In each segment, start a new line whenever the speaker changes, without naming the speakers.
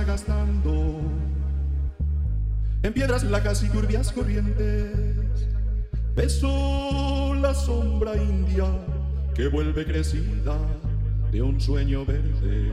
gastando en piedras lacas y turbias corrientes. Beso la sombra india que vuelve crecida de un sueño verde.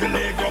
Believe